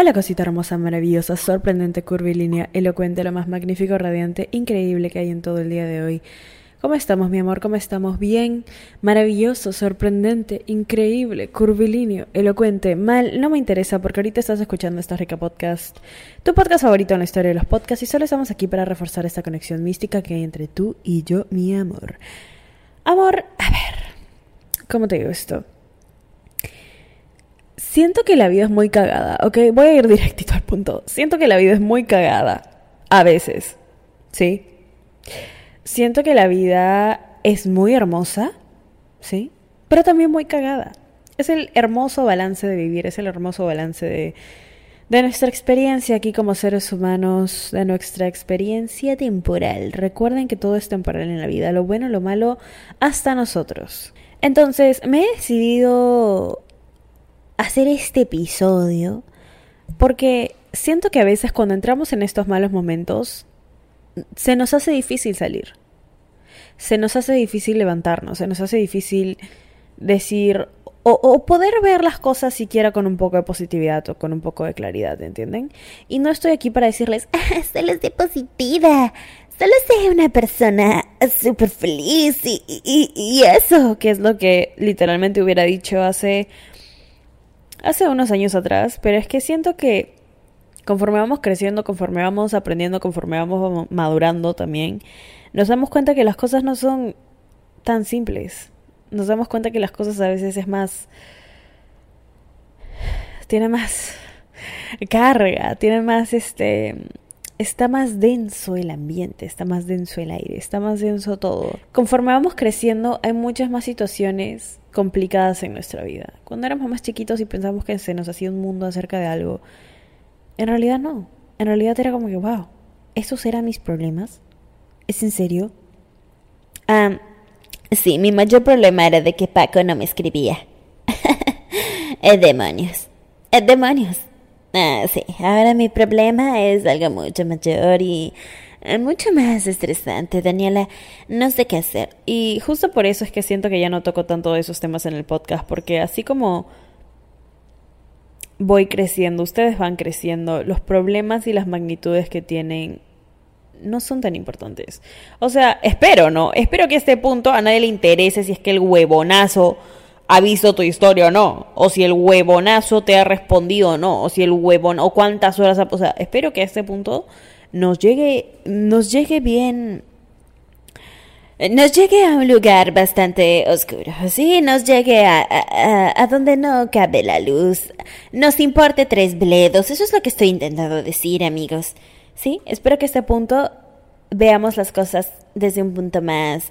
Hola cosita hermosa, maravillosa, sorprendente, curvilínea, elocuente, lo más magnífico, radiante, increíble que hay en todo el día de hoy. ¿Cómo estamos, mi amor? ¿Cómo estamos? Bien, maravilloso, sorprendente, increíble, curvilíneo, elocuente, mal, no me interesa porque ahorita estás escuchando esta rica podcast, tu podcast favorito en la historia de los podcasts y solo estamos aquí para reforzar esta conexión mística que hay entre tú y yo, mi amor. Amor, a ver, ¿cómo te digo esto? Siento que la vida es muy cagada, ¿ok? Voy a ir directito al punto. Siento que la vida es muy cagada. A veces. ¿Sí? Siento que la vida es muy hermosa. ¿Sí? Pero también muy cagada. Es el hermoso balance de vivir, es el hermoso balance de, de nuestra experiencia aquí como seres humanos, de nuestra experiencia temporal. Recuerden que todo es temporal en la vida, lo bueno, lo malo, hasta nosotros. Entonces, me he decidido hacer este episodio porque siento que a veces cuando entramos en estos malos momentos se nos hace difícil salir. Se nos hace difícil levantarnos, se nos hace difícil decir o, poder ver las cosas siquiera con un poco de positividad o con un poco de claridad, ¿entienden? Y no estoy aquí para decirles, ah, solo de positiva, solo sé una persona súper feliz y, y, y eso, que es lo que literalmente hubiera dicho hace hace unos años atrás, pero es que siento que conforme vamos creciendo, conforme vamos aprendiendo, conforme vamos madurando también, nos damos cuenta que las cosas no son tan simples. Nos damos cuenta que las cosas a veces es más... tiene más carga, tiene más este está más denso el ambiente, está más denso el aire, está más denso todo. Conforme vamos creciendo, hay muchas más situaciones complicadas en nuestra vida. Cuando éramos más chiquitos y pensamos que se nos hacía un mundo acerca de algo, en realidad no. En realidad era como que, wow, ¿esos eran mis problemas? ¿Es en serio? Ah, sí, mi mayor problema era de que Paco no me escribía. es demonios. Es demonios. Ah, sí, ahora mi problema es algo mucho mayor y mucho más estresante, Daniela. No sé qué hacer. Y justo por eso es que siento que ya no toco tanto de esos temas en el podcast, porque así como voy creciendo, ustedes van creciendo, los problemas y las magnitudes que tienen no son tan importantes. O sea, espero, ¿no? Espero que a este punto a nadie le interese si es que el huevonazo ha visto tu historia o no, o si el huevonazo te ha respondido o no, o si el huevón, o cuántas horas ha pasado. Espero que a este punto nos llegue, nos llegue bien, nos llegue a un lugar bastante oscuro, sí, nos llegue a, a, a, donde no cabe la luz, nos importe tres bledos, eso es lo que estoy intentando decir, amigos, sí, espero que a este punto veamos las cosas desde un punto más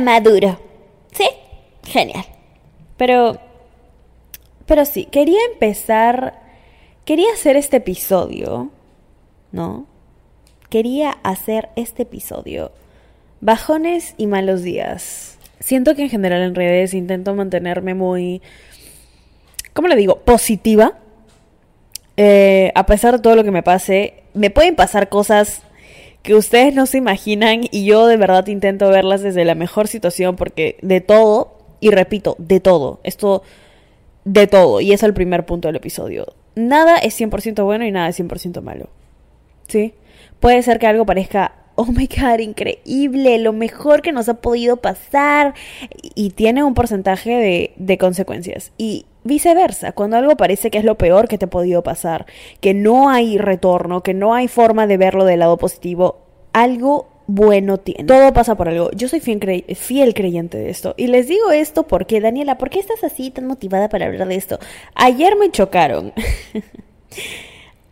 maduro. Sí, genial. Pero, pero sí, quería empezar, quería hacer este episodio, ¿no? Quería hacer este episodio. Bajones y malos días. Siento que en general en redes intento mantenerme muy, ¿cómo le digo? Positiva. Eh, a pesar de todo lo que me pase, me pueden pasar cosas que ustedes no se imaginan y yo de verdad intento verlas desde la mejor situación porque de todo, y repito, de todo, esto de todo, y es el primer punto del episodio. Nada es 100% bueno y nada es 100% malo. ¿Sí? Puede ser que algo parezca, oh my god, increíble, lo mejor que nos ha podido pasar, y tiene un porcentaje de, de consecuencias. Y viceversa, cuando algo parece que es lo peor que te ha podido pasar, que no hay retorno, que no hay forma de verlo del lado positivo, algo bueno tiene. Todo pasa por algo. Yo soy fiel, fiel, creyente de esto. Y les digo esto porque, Daniela, ¿por qué estás así tan motivada para hablar de esto? Ayer me chocaron.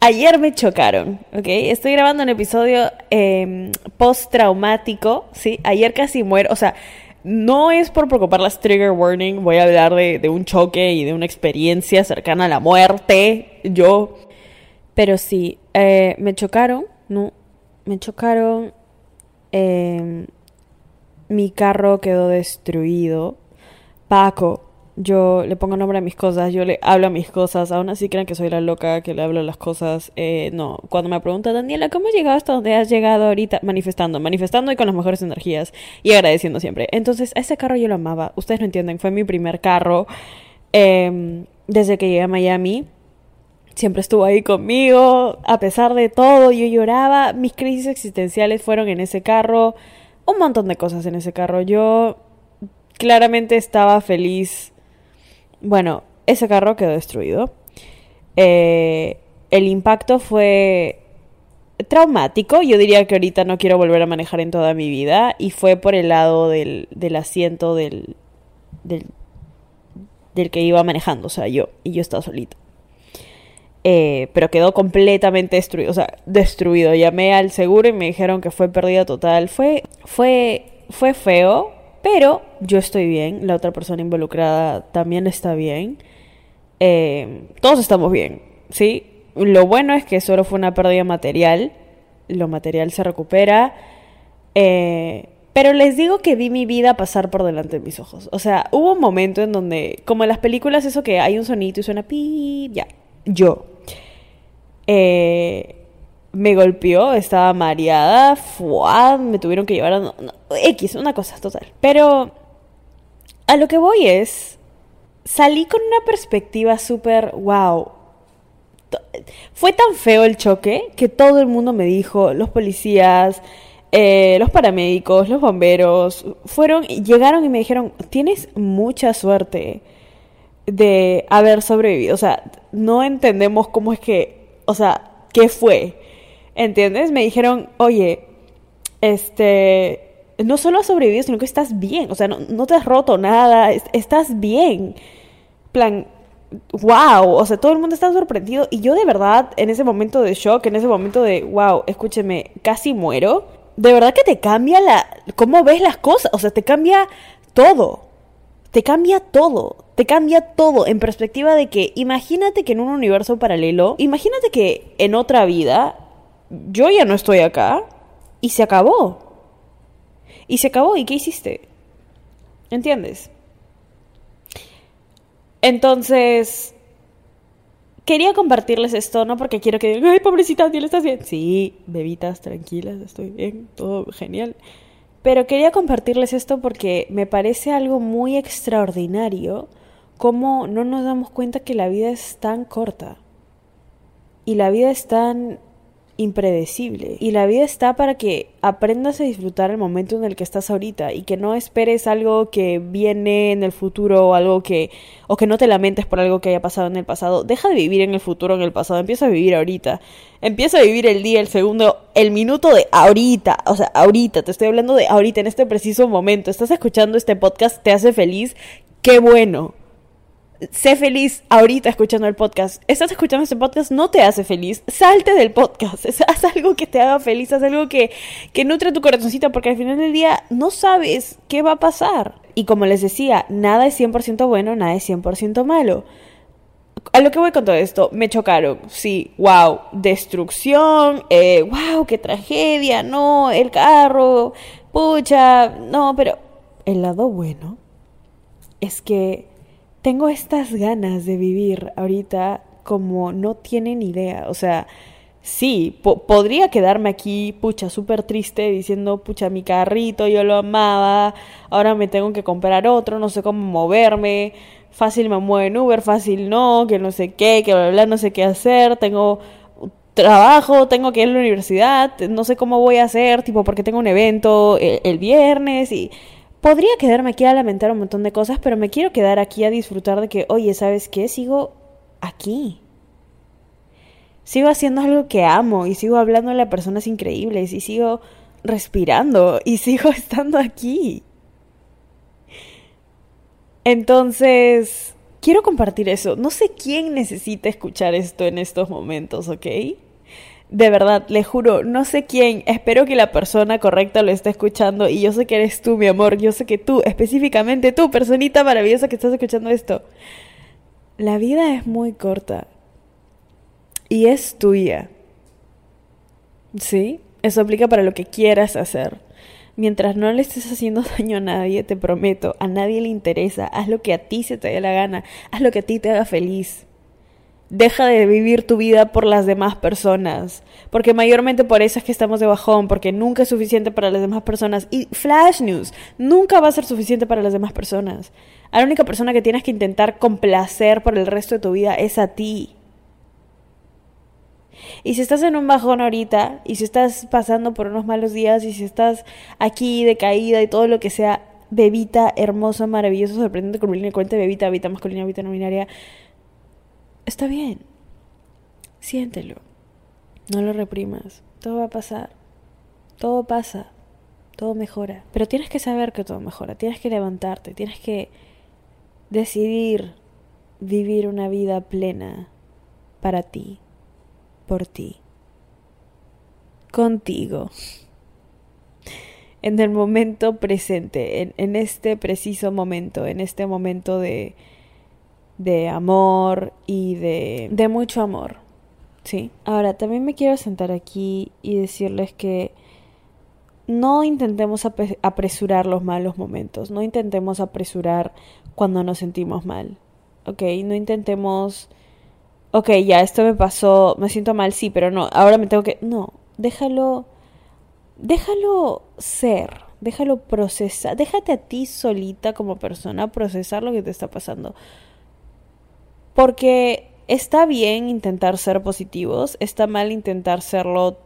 Ayer me chocaron, ¿ok? Estoy grabando un episodio eh, post-traumático, ¿sí? Ayer casi muero, o sea, no es por preocupar las trigger warning, voy a hablar de, un choque y de una experiencia cercana a la muerte, yo. Pero sí, eh, me chocaron, ¿no? Me chocaron, eh, mi carro quedó destruido. Paco, yo le pongo nombre a mis cosas, yo le hablo a mis cosas, aún así creen que soy la loca que le hablo a las cosas. Eh, no, cuando me pregunta Daniela, ¿cómo has llegado hasta donde has llegado ahorita? Manifestando, manifestando y con las mejores energías y agradeciendo siempre. Entonces, a ese carro yo lo amaba, ustedes no entienden, fue mi primer carro em, desde que llegué a Miami. siempre estuvo ahí conmigo, a pesar de todo, yo lloraba, mis crisis existenciales fueron en ese carro, un montón de cosas en ese carro, yo claramente estaba feliz, bueno, ese carro quedó destruido, eh, el impacto fue traumático, yo diría que ahorita no quiero volver a manejar en toda mi vida, y fue por el lado del, del asiento del, del, del que iba manejando, o sea, yo, y yo estaba solita. Eh, pero quedó completamente destruido, o sea, destruido. Llamé al seguro y me dijeron que fue pérdida total. Fue, fue, fue feo, pero yo estoy bien. La otra persona involucrada también está bien. Eh, todos estamos bien, ¿sí? Lo bueno es que solo fue una pérdida material. Lo material se recupera. Eh, pero les digo que vi mi vida pasar por delante de mis ojos. O sea, hubo un momento en donde, como en las películas, eso que hay un sonido y suena pi, ya. Yo, eh, me golpeó, estaba mareada, fuad, me tuvieron que llevar a... X, una cosa total. Pero a lo que voy es, salí con una perspectiva súper, wow. Fue tan feo el choque que todo el mundo me dijo, los policías, eh, los paramédicos, los bomberos, fueron, llegaron y me dijeron, tienes mucha suerte de haber sobrevivido. O sea, no entendemos cómo es que o sea, ¿qué fue? ¿Entiendes? Me dijeron, oye, este, no solo has sobrevivido, sino que estás bien, o sea, no, te has roto nada, estás bien. plan, wow, o sea, todo el mundo está sorprendido y yo de verdad, en ese momento de shock, en ese momento de, wow, escúcheme, casi muero, de verdad que te cambia la, cómo ves las cosas, o sea, te cambia todo, te cambia todo te cambia todo en perspectiva de que imagínate que en un universo paralelo, imagínate que en otra vida yo ya no estoy acá y se acabó. Y se acabó, ¿y qué hiciste? ¿Entiendes? Entonces, quería compartirles esto, no porque quiero que digan, ay, pobrecita, ¿le estás bien? Sí, bebitas, tranquilas, estoy bien, todo genial. Pero quería compartirles esto porque me parece algo muy extraordinario cómo no nos damos cuenta que la vida es tan corta y la vida es tan impredecible y la vida está para que aprendas a disfrutar el momento en el que estás ahorita y que no esperes algo que viene en el futuro o algo que o que no te lamentes por algo que haya pasado en el pasado. Deja de vivir en el futuro, en el pasado, empieza a vivir ahorita. Empieza a vivir el día, el segundo, el minuto de ahorita, o sea, ahorita, te estoy hablando de ahorita en este preciso momento. Estás escuchando este podcast, te hace feliz, qué bueno sé feliz ahorita escuchando el podcast. Estás escuchando este podcast, no te hace feliz. Salte del podcast. Haz algo que te haga feliz, haz algo que, que nutre tu corazoncito, porque al final del día no sabes qué va a pasar. Y como les decía, nada es 100% bueno, nada es 100% malo. A lo que voy con todo esto, me chocaron. Sí, wow, destrucción, eh, wow, qué tragedia, no, el carro, pucha, no, pero el lado bueno es que tengo estas ganas de vivir ahorita como no tienen idea. O sea, sí, podría quedarme aquí, pucha, súper triste, diciendo, pucha, mi carrito, yo lo amaba, ahora me tengo que comprar otro, no sé cómo moverme, fácil me muevo en Uber, fácil no, que no sé qué, que bla, bla, no sé qué hacer, tengo trabajo, tengo que ir a la universidad, no sé cómo voy a hacer, tipo, porque tengo un evento el, el viernes y Podría quedarme aquí a lamentar un montón de cosas, pero me quiero quedar aquí a disfrutar de que, oye, ¿sabes qué? Sigo aquí. Sigo haciendo algo que amo y sigo hablando a personas increíbles y sigo respirando y sigo estando aquí. Entonces, quiero compartir eso. No sé quién necesita escuchar esto en estos momentos, ¿ok? De verdad, le juro, no sé quién, espero que la persona correcta lo esté escuchando y yo sé que eres tú, mi amor, yo sé que tú, específicamente tú, personita maravillosa que estás escuchando esto. La vida es muy corta y es tuya. ¿Sí? Eso aplica para lo que quieras hacer. Mientras no le estés haciendo daño a nadie, te prometo, a nadie le interesa, haz lo que a ti se te dé la gana, haz lo que a ti te haga feliz. Deja de vivir tu vida por las demás personas. Porque mayormente por eso es que estamos de bajón, porque nunca es suficiente para las demás personas. Y Flash News, nunca va a ser suficiente para las demás personas. A la única persona que tienes que intentar complacer por el resto de tu vida es a ti. Y si estás en un bajón ahorita, y si estás pasando por unos malos días, y si estás aquí decaída y todo lo que sea, bebita, hermosa, maravillosa, sorprendente, curvilínea, cuenta, bebita, bebita masculina, bebita nominaria, está bien. Siéntelo. No lo reprimas. Todo va a pasar. Todo pasa. Todo mejora. Pero tienes que saber que todo mejora. Tienes que levantarte. Tienes que decidir vivir una vida plena para ti, por ti, contigo, en el momento presente, en, este preciso momento, en este momento de, de amor y de, de mucho amor. ¿Sí? Ahora, también me quiero sentar aquí y decirles que no intentemos apresurar los malos momentos, no intentemos apresurar cuando nos sentimos mal, ¿ok? No intentemos, ok, ya esto me pasó, me siento mal, sí, pero no, ahora me tengo que... No, déjalo, déjalo ser, déjalo procesar, déjate a ti solita como persona procesar lo que te está pasando. Porque está bien intentar ser positivos, está mal intentar serlo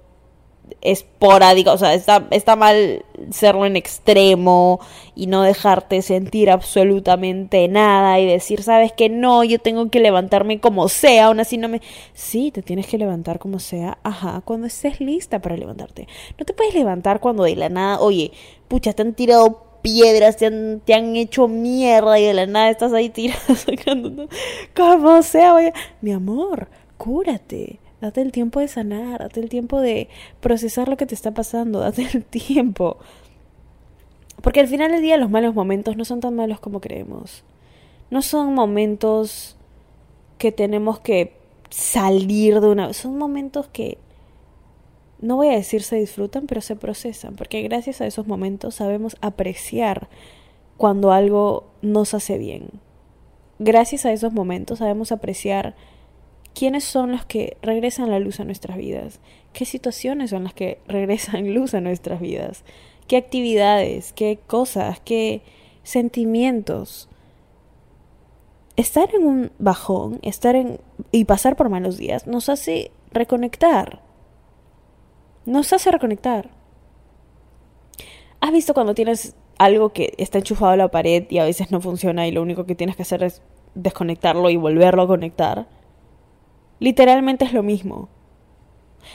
esporádica, o sea, está, está mal serlo en extremo y no dejarte sentir absolutamente nada y decir, sabes que no, yo tengo que levantarme como sea, aún así no me... Sí, te tienes que levantar como sea, ajá, cuando estés lista para levantarte. No te puedes levantar cuando de la nada, oye, pucha, te han tirado piedras, te han, te han hecho mierda y de la nada estás ahí tirando, sacando, como sea, oye, mi amor, cúrate Date el tiempo de sanar, date el tiempo de procesar lo que te está pasando, date el tiempo. Porque al final del día los malos momentos no son tan malos como creemos. No son momentos que tenemos que salir de una... Son momentos que, no voy a decir se disfrutan, pero se procesan. Porque gracias a esos momentos sabemos apreciar cuando algo nos hace bien. Gracias a esos momentos sabemos apreciar ¿Quiénes son los que regresan la luz a nuestras vidas? ¿Qué situaciones son las que regresan luz a nuestras vidas? ¿Qué actividades? ¿Qué cosas? ¿Qué sentimientos? Estar en un bajón, estar en y pasar por malos días nos hace reconectar. Nos hace reconectar. ¿Has visto cuando tienes algo que está enchufado a la pared y a veces no funciona y lo único que tienes que hacer es desconectarlo y volverlo a conectar? Literalmente es lo mismo.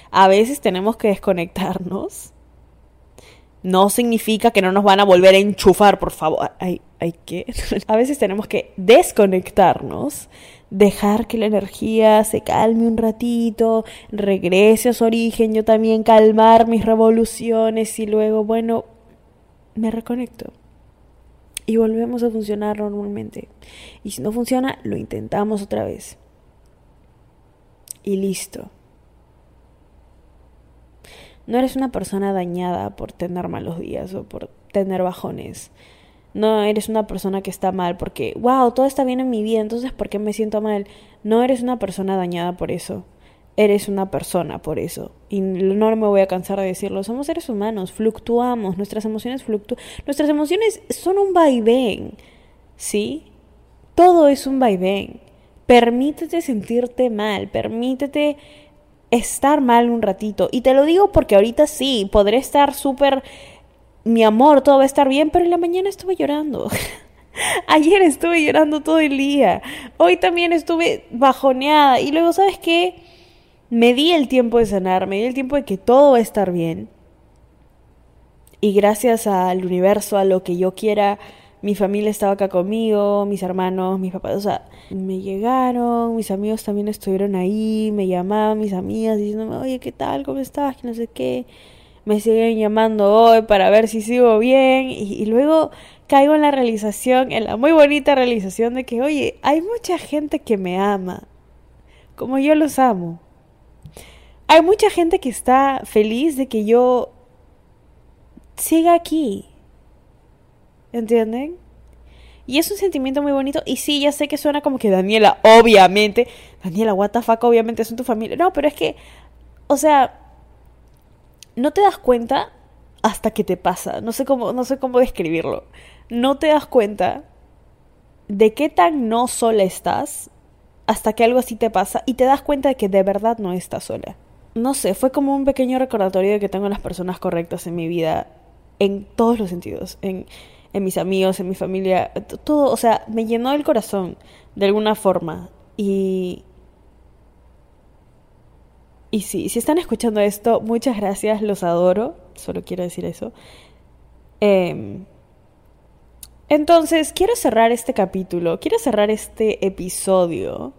A veces tenemos que desconectarnos. No significa que no nos van a volver a enchufar, por favor. Ay, ay, ¿qué? A veces tenemos que desconectarnos, dejar que la energía se calme un ratito, regrese a su origen, yo también calmar mis revoluciones y luego, bueno, me reconecto. Y volvemos a funcionar normalmente. Y si no funciona, lo intentamos otra vez y listo. No eres una persona dañada por tener malos días o por tener bajones. No eres una persona que está mal porque, wow, todo está bien en mi vida, entonces ¿por qué me siento mal? No eres una persona dañada por eso. Eres una persona por eso. Y no me voy a cansar de decirlo. Somos seres humanos, fluctuamos, nuestras emociones fluctúan. Nuestras emociones son un vaivén. ¿Sí? Todo es un vaivén. Permítete sentirte mal, permítete estar mal un ratito. Y te lo digo porque ahorita sí, podré estar súper, mi amor, todo va a estar bien, pero en la mañana estuve llorando. Ayer estuve llorando todo el día. Hoy también estuve bajoneada. Y luego, ¿sabes qué? Me di el tiempo de sanar, me di el tiempo de que todo va a estar bien. Y gracias al universo, a lo que yo quiera mi familia estaba acá conmigo, mis hermanos, mis papás, o sea, me llegaron, mis amigos también estuvieron ahí, me llamaban mis amigas diciéndome, oye, ¿qué tal? ¿Cómo estás? Que no sé qué. Me siguen llamando hoy para ver si sigo bien y, luego caigo en la realización, en la muy bonita realización de que, oye, hay mucha gente que me ama, como yo los amo. Hay mucha gente que está feliz de que yo siga aquí, ¿Entienden? Y es un sentimiento muy bonito. Y sí, ya sé que suena como que Daniela, obviamente. Daniela, what the fuck, obviamente son tu familia. No, pero es que, o sea, no te das cuenta hasta que te pasa. No sé cómo, no sé cómo describirlo. No te das cuenta de qué tan no sola estás hasta que algo así te pasa y te das cuenta de que de verdad no estás sola. No sé, fue como un pequeño recordatorio de que tengo las personas correctas en mi vida en todos los sentidos, en, en mis amigos, en mi familia, todo, o sea, me llenó el corazón de alguna forma y... Y sí, si están escuchando esto, muchas gracias, los adoro, solo quiero decir eso. Eh, entonces, quiero cerrar este capítulo, quiero cerrar este episodio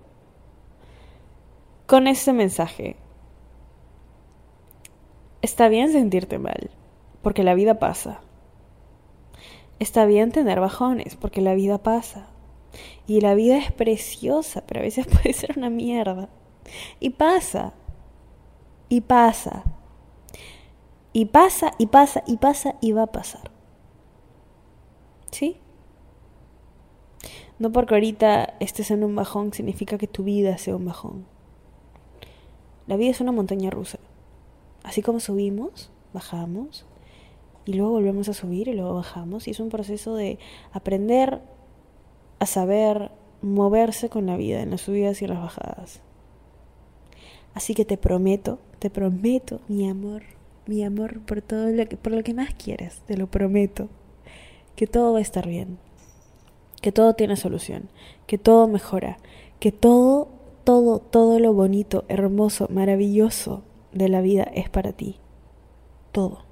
con este mensaje. Está bien sentirte mal, porque la vida pasa. Está bien tener bajones, porque la vida pasa. Y la vida es preciosa, pero a veces puede ser una mierda. Y pasa. Y pasa. Y pasa, y pasa, y pasa, y va a pasar. ¿Sí? No porque ahorita estés en un bajón significa que tu vida sea un bajón. La vida es una montaña rusa. Así como subimos, bajamos, y luego volvemos a subir y luego bajamos. Y es un proceso de aprender a saber moverse con la vida en las subidas y en las bajadas. Así que te prometo, te prometo, mi amor, mi amor por todo lo que, por lo que más quieras, te lo prometo, que todo va a estar bien que todo tiene solución, que todo mejora, que todo, todo, todo lo bonito, hermoso, maravilloso de la vida es para ti. Todo.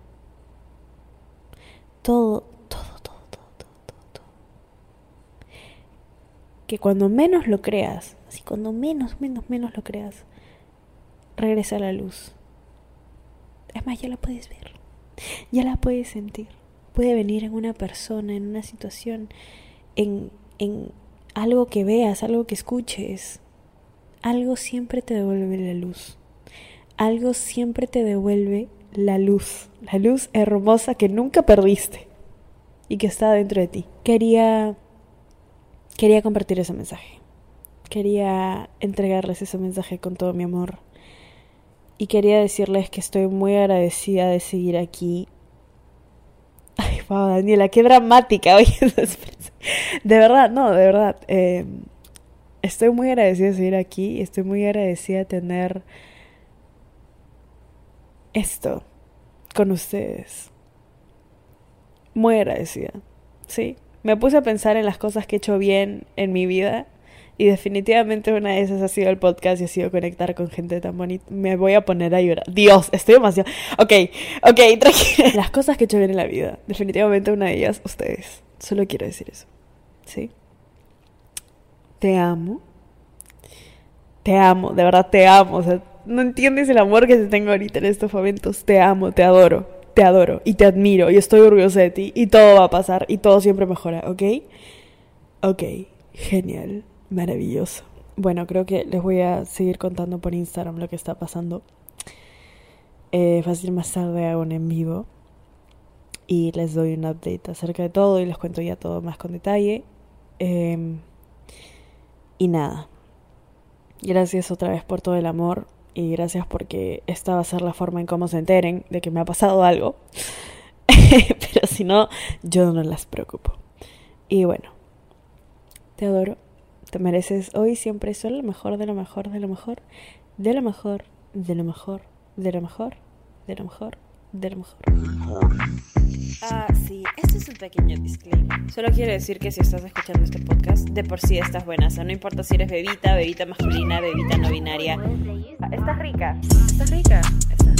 Todo, todo, todo, todo, todo, todo. todo. Que cuando menos lo creas, así cuando menos, menos, menos lo creas, regresa la luz. Es más, ya la puedes ver, ya la puedes sentir. Puede venir en una persona, en una situación, en, en algo que veas, algo que escuches, algo siempre te devuelve la luz. Algo siempre te devuelve la luz, la luz hermosa que nunca perdiste y que está dentro de ti. Quería quería compartir ese mensaje. Quería entregarles ese mensaje con todo mi amor. Y quería decirles que estoy muy agradecida de seguir aquí Ay, wow, Daniela, qué dramática. Oye, de verdad, no, de verdad. Eh, estoy muy agradecida de seguir aquí. Estoy muy agradecida de tener esto con ustedes. Muy agradecida. Sí. Me puse a pensar en las cosas que he hecho bien en mi vida y definitivamente una de esas ha sido el podcast y ha sido conectar con gente tan bonita. Me voy a poner a llorar. Dios, estoy demasiado. Ok, ok, tranquila. Las cosas que he hecho bien en la vida. Definitivamente una de ellas, ustedes. Solo quiero decir eso. ¿Sí? Te amo. Te amo, de verdad te amo. O sea, no entiendes el amor que te tengo ahorita en estos momentos. Te amo, te adoro. Te adoro y te admiro y estoy orgullosa de ti y todo va a pasar y todo siempre mejora, ¿ok? Ok, genial maravilloso. Bueno, creo que les voy a seguir contando por Instagram lo que está pasando. Eh, fácil más tarde hago un en vivo y les doy un update acerca de todo y les cuento ya todo más con detalle. Em, y nada, gracias otra vez por todo el amor y gracias porque esta va a ser la forma en cómo se enteren de que me ha pasado algo. Pero si no, yo no las preocupo. Y bueno, te adoro te mereces hoy siempre solo lo mejor, de lo mejor, de lo mejor, de lo mejor, de lo mejor, de lo mejor, de lo mejor, de lo mejor. Ah, sí, este es un pequeño disclaimer. Solo quiero decir que si estás escuchando este podcast, de por sí estás buena. O sea, no importa si eres bebita, bebita masculina, bebita no binaria. Estás rica. Estás rica. Estás